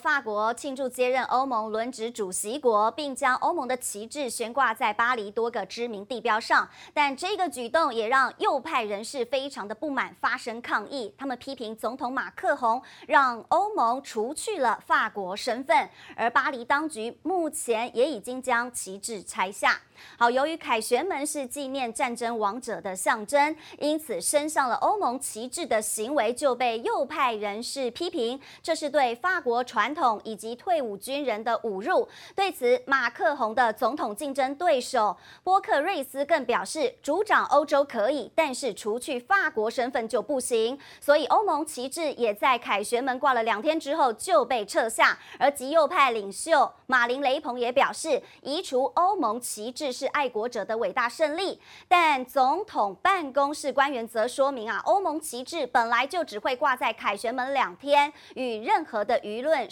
法国庆祝接任欧盟轮值主席国，并将欧盟的旗帜悬挂在巴黎多个知名地标上。但这个举动也让右派人士非常的不满，发生抗议。他们批评总统马克宏让欧盟除去了法国身份，而巴黎当局目前也已经将旗帜拆下。好，由于凯旋门是纪念战争亡者的象征，因此升上了欧盟旗帜的行为就被右派人士批评，这是对法国传。统以及退伍军人的侮辱。对此，马克宏的总统竞争对手波克瑞斯更表示，主掌欧洲可以，但是除去法国身份就不行。所以，欧盟旗帜也在凯旋门挂了两天之后就被撤下。而极右派领袖马林雷鹏也表示，移除欧盟旗帜是爱国者的伟大胜利。但总统办公室官员则说明啊，欧盟旗帜本来就只会挂在凯旋门两天，与任何的舆论。